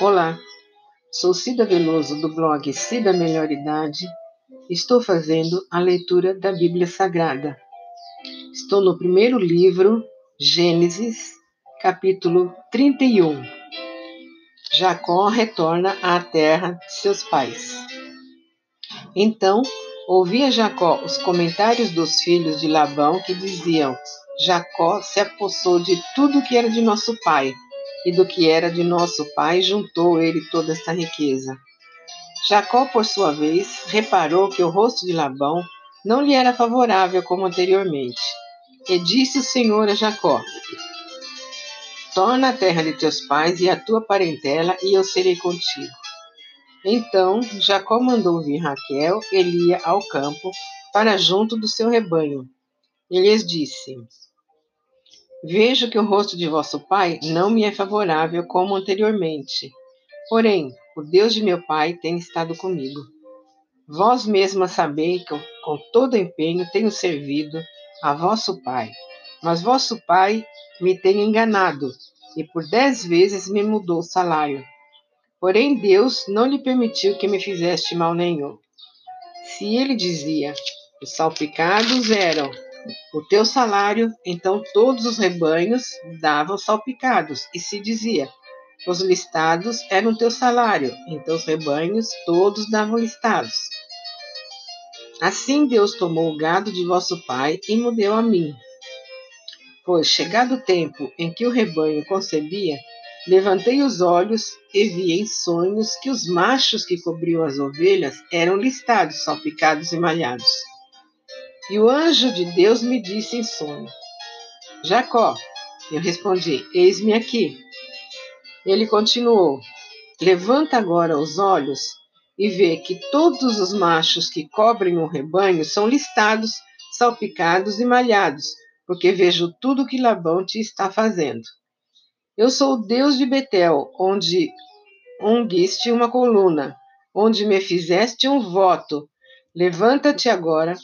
Olá, sou Cida Veloso do blog Cida Melhor Idade. Estou fazendo a leitura da Bíblia Sagrada. Estou no primeiro livro, Gênesis, capítulo 31. Jacó retorna à terra de seus pais. Então, ouvia Jacó os comentários dos filhos de Labão que diziam: Jacó se apossou de tudo que era de nosso pai e do que era de nosso pai juntou ele toda esta riqueza. Jacó, por sua vez, reparou que o rosto de Labão não lhe era favorável como anteriormente. E disse o Senhor a Jacó: Torna a terra de teus pais e a tua parentela, e eu serei contigo. Então Jacó mandou vir Raquel e Lia ao campo para junto do seu rebanho. E lhes disse: Vejo que o rosto de vosso pai não me é favorável como anteriormente. Porém, o Deus de meu pai tem estado comigo. Vós mesma sabeis que com todo empenho tenho servido a vosso pai. Mas vosso pai me tem enganado e por dez vezes me mudou o salário. Porém, Deus não lhe permitiu que me fizesse mal nenhum. Se ele dizia, os salpicados eram o teu salário, então todos os rebanhos davam salpicados, e se dizia: os listados eram teu salário, então os rebanhos todos davam listados. Assim Deus tomou o gado de vosso pai e me deu a mim. Pois, chegado o tempo em que o rebanho concebia, levantei os olhos e vi em sonhos que os machos que cobriam as ovelhas eram listados, salpicados e malhados. E o anjo de Deus me disse em sonho: Jacó. Eu respondi: Eis-me aqui. Ele continuou: Levanta agora os olhos e vê que todos os machos que cobrem o rebanho são listados, salpicados e malhados, porque vejo tudo que Labão te está fazendo. Eu sou o Deus de Betel, onde unguiste uma coluna, onde me fizeste um voto. Levanta-te agora,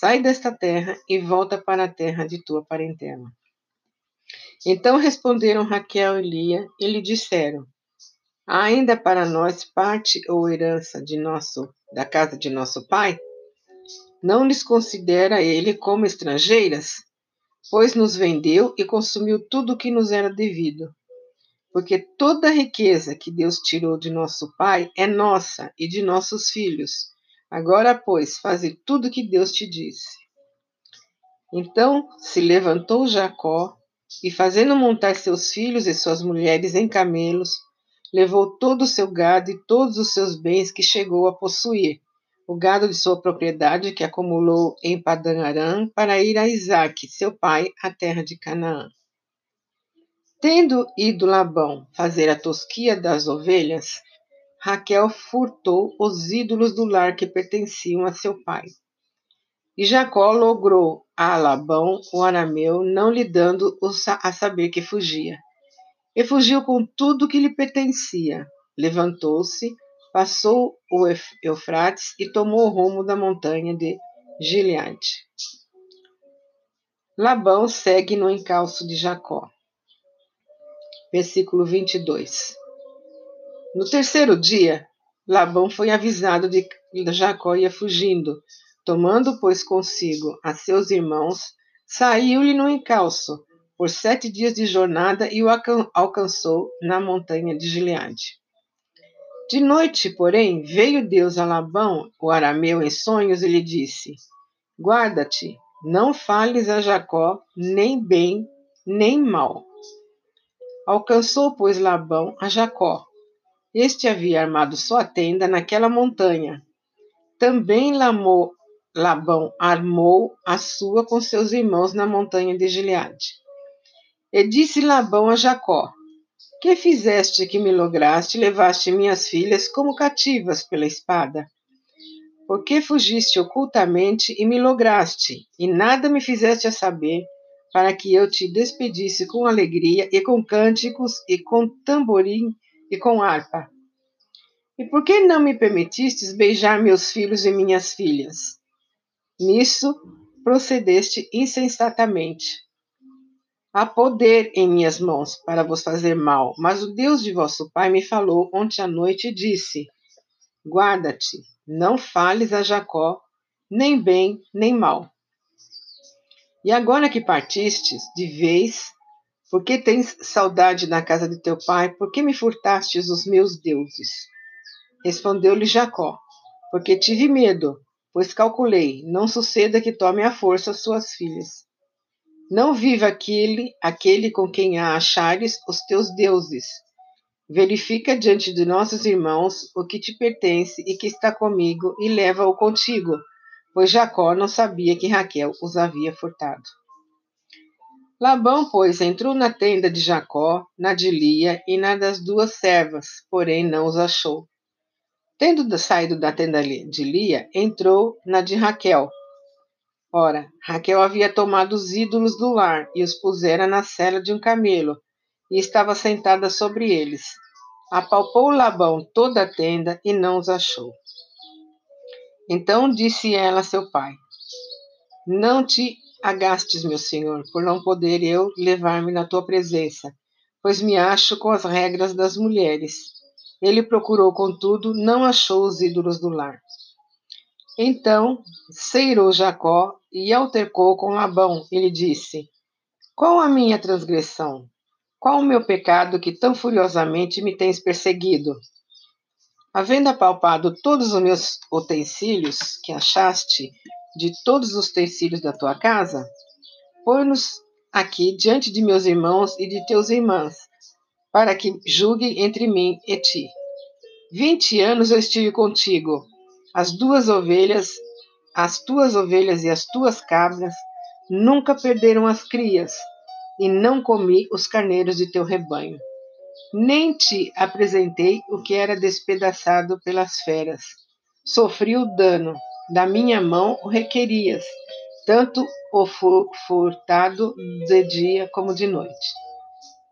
Sai desta terra e volta para a terra de tua parentela. Então responderam Raquel e Lia e lhe disseram: ainda para nós parte ou herança de nosso da casa de nosso pai? Não lhes considera ele como estrangeiras? Pois nos vendeu e consumiu tudo o que nos era devido. Porque toda a riqueza que Deus tirou de nosso pai é nossa e de nossos filhos Agora, pois, faze tudo o que Deus te disse. Então se levantou Jacó e, fazendo montar seus filhos e suas mulheres em camelos, levou todo o seu gado e todos os seus bens que chegou a possuir, o gado de sua propriedade que acumulou em Padan Aram, para ir a Isaque, seu pai, à terra de Canaã. Tendo ido Labão fazer a tosquia das ovelhas, Raquel furtou os ídolos do lar que pertenciam a seu pai. E Jacó logrou a Labão, o arameu, não lhe dando a saber que fugia. E fugiu com tudo que lhe pertencia. Levantou-se, passou o Eufrates e tomou o rumo da montanha de Gileade. Labão segue no encalço de Jacó. Versículo 22. No terceiro dia, Labão foi avisado de que Jacó ia fugindo. Tomando, pois, consigo a seus irmãos, saiu-lhe no encalço por sete dias de jornada e o alcançou na montanha de Gileade. De noite, porém, veio Deus a Labão, o arameu, em sonhos, e lhe disse: Guarda-te, não fales a Jacó nem bem nem mal. Alcançou, pois, Labão a Jacó, este havia armado sua tenda naquela montanha. Também Lamou, Labão armou a sua com seus irmãos na montanha de Gileade. E disse Labão a Jacó: Que fizeste que me lograste e levaste minhas filhas como cativas pela espada? Por que fugiste ocultamente e me lograste, e nada me fizeste a saber, para que eu te despedisse com alegria e com cânticos e com tamborim e com harpa. E por que não me permitistes beijar meus filhos e minhas filhas? Nisso procedeste insensatamente. Há poder em minhas mãos para vos fazer mal, mas o Deus de vosso pai me falou ontem à noite e disse: Guarda-te, não fales a Jacó, nem bem, nem mal. E agora que partistes de vez, por que tens saudade da casa de teu pai? Por que me furtastes os meus deuses? Respondeu-lhe Jacó: Porque tive medo, pois calculei, não suceda que tome à força suas filhas. Não viva aquele, aquele com quem a achares os teus deuses. Verifica diante de nossos irmãos o que te pertence e que está comigo, e leva-o contigo, pois Jacó não sabia que Raquel os havia furtado. Labão, pois, entrou na tenda de Jacó, na de Lia e na das duas servas, porém não os achou. Tendo saído da tenda de Lia, entrou na de Raquel, Ora, Raquel havia tomado os ídolos do lar e os pusera na cela de um camelo, e estava sentada sobre eles. Apalpou Labão toda a tenda e não os achou. Então disse ela a seu pai: Não te agastes, meu senhor, por não poder eu levar-me na tua presença, pois me acho com as regras das mulheres. Ele procurou, contudo, não achou os ídolos do lar. Então ceirou Jacó e altercou com Labão. Ele disse: Qual a minha transgressão? Qual o meu pecado que tão furiosamente me tens perseguido? Havendo apalpado todos os meus utensílios que achaste de todos os utensílios da tua casa, põe-nos aqui diante de meus irmãos e de teus irmãs, para que julguem entre mim e ti. Vinte anos eu estive contigo, as duas ovelhas, as tuas ovelhas e as tuas cabras nunca perderam as crias, e não comi os carneiros de teu rebanho. Nem te apresentei o que era despedaçado pelas feras. Sofri o dano, da minha mão requerias, tanto o furtado de dia como de noite.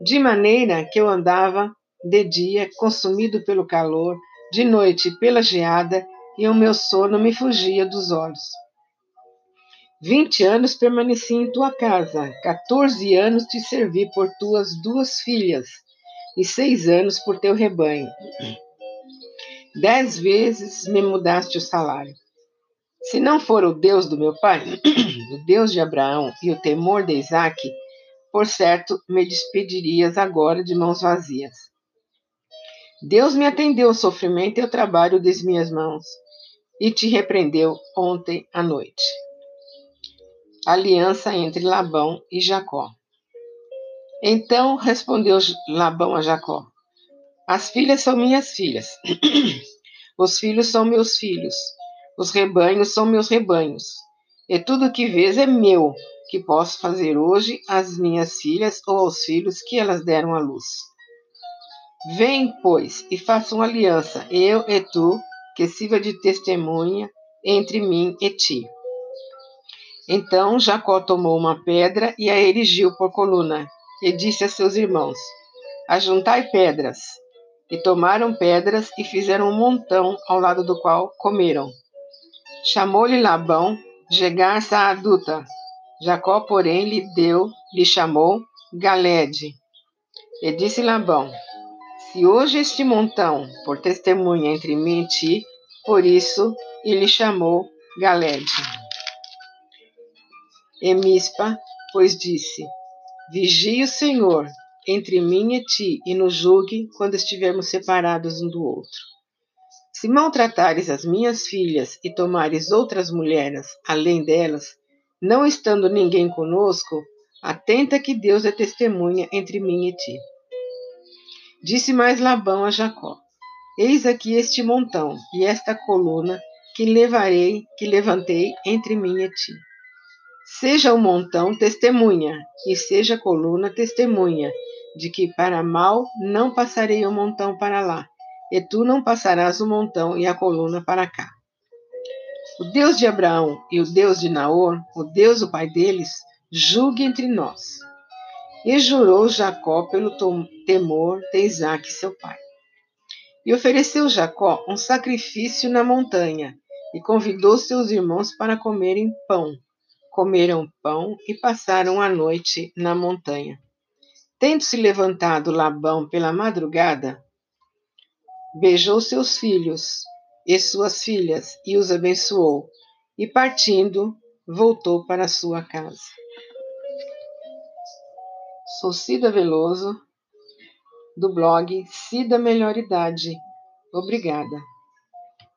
De maneira que eu andava de dia, consumido pelo calor, de noite pela geada, e o meu sono me fugia dos olhos. Vinte anos permaneci em tua casa, quatorze anos te servi por tuas duas filhas, e seis anos por teu rebanho. Dez vezes me mudaste o salário. Se não for o Deus do meu pai, o Deus de Abraão e o temor de Isaque, por certo me despedirias agora de mãos vazias. Deus me atendeu o sofrimento e o trabalho das minhas mãos e te repreendeu ontem à noite. Aliança entre Labão e Jacó. Então respondeu Labão a Jacó: As filhas são minhas filhas, os filhos são meus filhos, os rebanhos são meus rebanhos, e tudo que vês é meu, que posso fazer hoje às minhas filhas ou aos filhos que elas deram à luz. Vem, pois, e faça uma aliança, eu e tu, que sirva de testemunha entre mim e ti. Então Jacó tomou uma pedra e a erigiu por coluna, e disse a seus irmãos: Ajuntai pedras. E tomaram pedras e fizeram um montão ao lado do qual comeram. Chamou-lhe Labão de garça adulta. Jacó, porém, lhe deu, lhe chamou Galede. E disse Labão: se hoje este montão, por testemunha entre mim e ti, por isso ele chamou Galede. Emispa, pois disse: Vigie o Senhor entre mim e ti, e nos julgue quando estivermos separados um do outro. Se maltratares as minhas filhas e tomares outras mulheres além delas, não estando ninguém conosco, atenta que Deus é testemunha entre mim e ti. Disse mais Labão a Jacó: Eis aqui este montão e esta coluna que levarei, que levantei entre mim e ti. Seja o montão testemunha, e seja a coluna testemunha, de que para mal não passarei o montão para lá, e tu não passarás o montão e a coluna para cá. O Deus de Abraão e o Deus de Naor, o Deus o pai deles, julgue entre nós. E jurou Jacó pelo temor de Isaac, seu pai. E ofereceu Jacó um sacrifício na montanha, e convidou seus irmãos para comerem pão, comeram pão e passaram a noite na montanha. Tendo se levantado Labão pela madrugada, beijou seus filhos e suas filhas e os abençoou, e partindo, voltou para sua casa. Sou Cida Veloso, do blog Cida Melhor Idade. Obrigada.